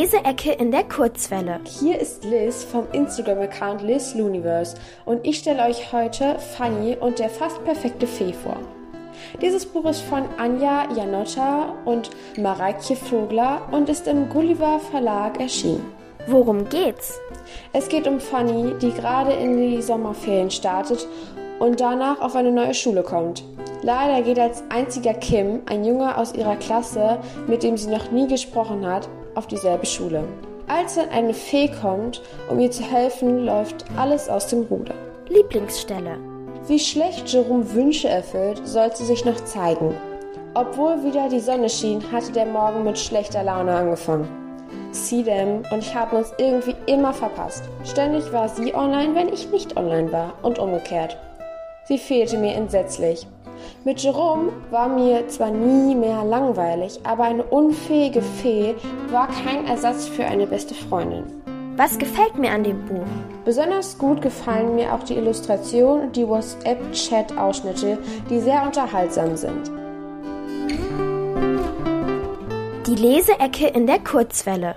Leseecke in der Kurzwelle. Hier ist Liz vom Instagram-Account LizLuniverse und ich stelle euch heute Fanny und der fast perfekte Fee vor. Dieses Buch ist von Anja Janotta und Mareike Vogler und ist im Gulliver Verlag erschienen. Worum geht's? Es geht um Fanny, die gerade in die Sommerferien startet und danach auf eine neue Schule kommt. Leider geht als einziger Kim, ein Junge aus ihrer Klasse, mit dem sie noch nie gesprochen hat, auf dieselbe Schule. Als dann eine Fee kommt, um ihr zu helfen, läuft alles aus dem Ruder. Lieblingsstelle. Wie schlecht Jerome Wünsche erfüllt, sollte sich noch zeigen. Obwohl wieder die Sonne schien, hatte der Morgen mit schlechter Laune angefangen. See them und ich habe uns irgendwie immer verpasst. Ständig war sie online, wenn ich nicht online war und umgekehrt. Sie fehlte mir entsetzlich. Mit Jerome war mir zwar nie mehr langweilig, aber eine unfähige Fee war kein Ersatz für eine beste Freundin. Was gefällt mir an dem Buch? Besonders gut gefallen mir auch die Illustrationen und die WhatsApp-Chat-Ausschnitte, die sehr unterhaltsam sind. Die Leseecke in der Kurzwelle.